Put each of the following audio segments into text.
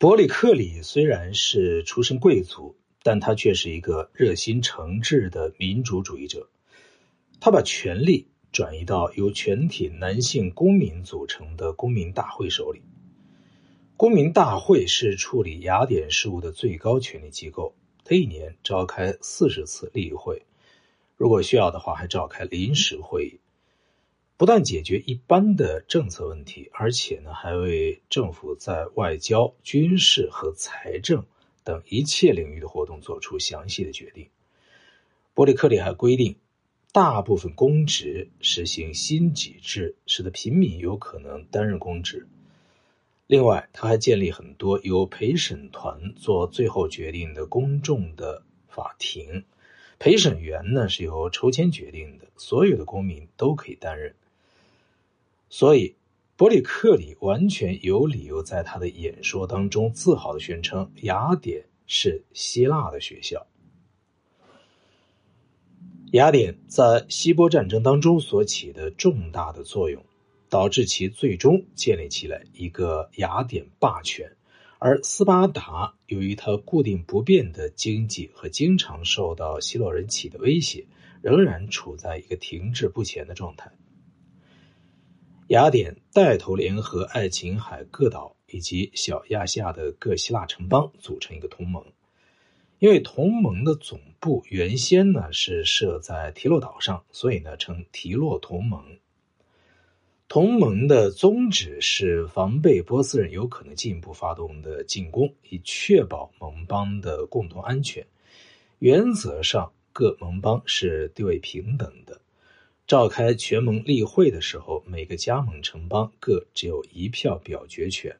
伯里克里虽然是出身贵族，但他却是一个热心诚挚的民主主义者。他把权力转移到由全体男性公民组成的公民大会手里。公民大会是处理雅典事务的最高权力机构，他一年召开四十次例会，如果需要的话，还召开临时会议。不但解决一般的政策问题，而且呢，还为政府在外交、军事和财政等一切领域的活动做出详细的决定。伯里克里还规定，大部分公职实行薪给制，使得平民有可能担任公职。另外，他还建立很多由陪审团做最后决定的公众的法庭，陪审员呢是由抽签决定的，所有的公民都可以担任。所以，伯里克里完全有理由在他的演说当中自豪的宣称，雅典是希腊的学校。雅典在希波战争当中所起的重大的作用，导致其最终建立起来一个雅典霸权，而斯巴达由于它固定不变的经济和经常受到希洛人起的威胁，仍然处在一个停滞不前的状态。雅典带头联合爱琴海各岛以及小亚细亚的各希腊城邦组成一个同盟，因为同盟的总部原先呢是设在提洛岛上，所以呢称提洛同盟。同盟的宗旨是防备波斯人有可能进一步发动的进攻，以确保盟邦的共同安全。原则上，各盟邦是地位平等的。召开全盟例会的时候，每个加盟城邦各只有一票表决权，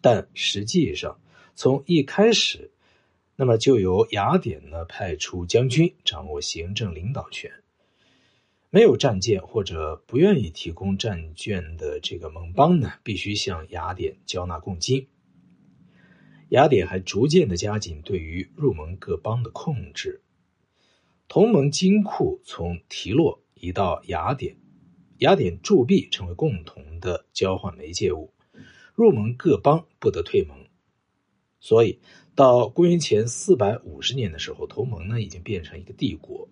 但实际上从一开始，那么就由雅典呢派出将军掌握行政领导权。没有战舰或者不愿意提供战舰的这个盟邦呢，必须向雅典交纳贡金。雅典还逐渐的加紧对于入盟各邦的控制。同盟金库从提洛。移到雅典，雅典铸币成为共同的交换媒介物。入盟各邦不得退盟，所以到公元前四百五十年的时候，同盟呢已经变成一个帝国。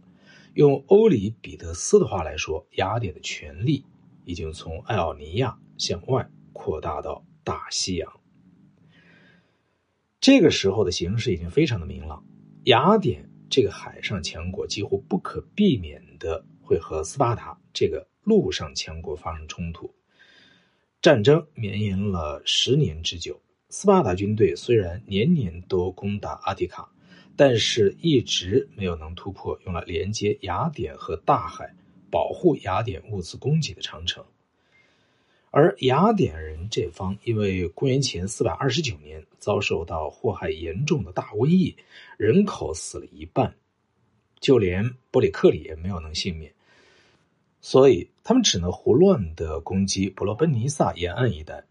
用欧里彼得斯的话来说，雅典的权力已经从爱奥尼亚向外扩大到大西洋。这个时候的形势已经非常的明朗，雅典这个海上强国几乎不可避免的。会和斯巴达这个陆上强国发生冲突，战争绵延了十年之久。斯巴达军队虽然年年都攻打阿提卡，但是一直没有能突破用来连接雅典和大海、保护雅典物资供给的长城。而雅典人这方因为公元前四百二十九年遭受到祸害严重的大瘟疫，人口死了一半，就连伯里克里也没有能幸免。所以，他们只能胡乱的攻击伯罗奔尼撒沿岸一带。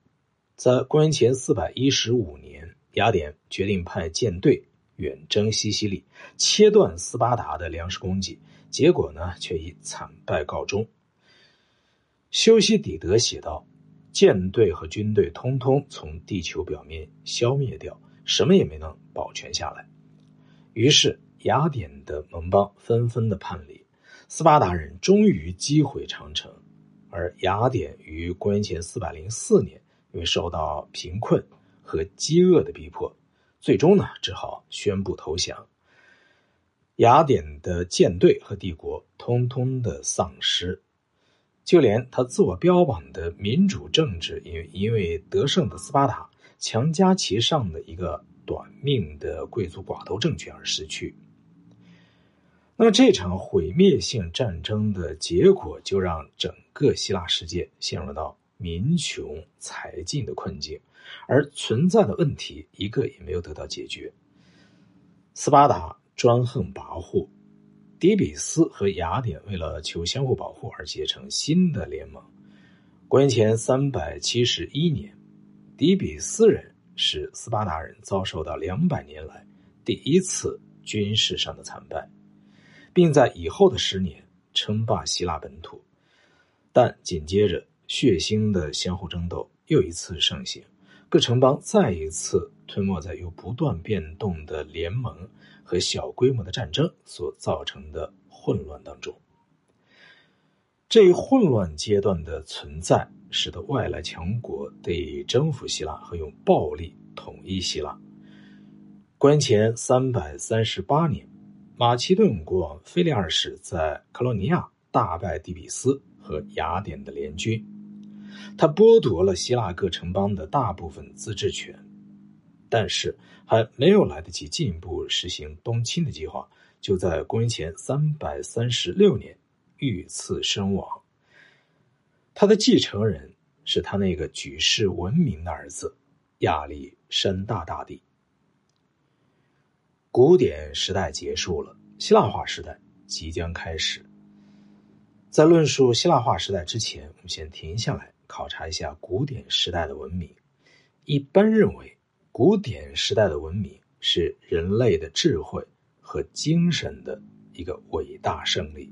在公元前四百一十五年，雅典决定派舰队远征西西里，切断斯巴达的粮食供给。结果呢，却以惨败告终。修昔底德写道：“舰队和军队通通从地球表面消灭掉，什么也没能保全下来。”于是，雅典的盟邦纷纷的叛离。斯巴达人终于击毁长城，而雅典于公元前四百零四年，因为受到贫困和饥饿的逼迫，最终呢只好宣布投降。雅典的舰队和帝国通通的丧失，就连他自我标榜的民主政治，因因为得胜的斯巴达强加其上的一个短命的贵族寡头政权而失去。那么这场毁灭性战争的结果，就让整个希腊世界陷入到民穷财尽的困境，而存在的问题一个也没有得到解决。斯巴达专横跋扈，底比斯和雅典为了求相互保护而结成新的联盟。公元前三百七十一年，底比斯人使斯巴达人遭受到两百年来第一次军事上的惨败。并在以后的十年称霸希腊本土，但紧接着血腥的相互争斗又一次盛行，各城邦再一次吞没在由不断变动的联盟和小规模的战争所造成的混乱当中。这一混乱阶段的存在，使得外来强国得以征服希腊和用暴力统一希腊。公元前三百三十八年，马其顿国王腓力二世在克罗尼亚大败底比斯和雅典的联军，他剥夺了希腊各城邦的大部分自治权，但是还没有来得及进一步实行东侵的计划，就在公元前三百三十六年。遇刺身亡。他的继承人是他那个举世闻名的儿子亚历山大大帝。古典时代结束了，希腊化时代即将开始。在论述希腊化时代之前，我们先停下来考察一下古典时代的文明。一般认为，古典时代的文明是人类的智慧和精神的一个伟大胜利。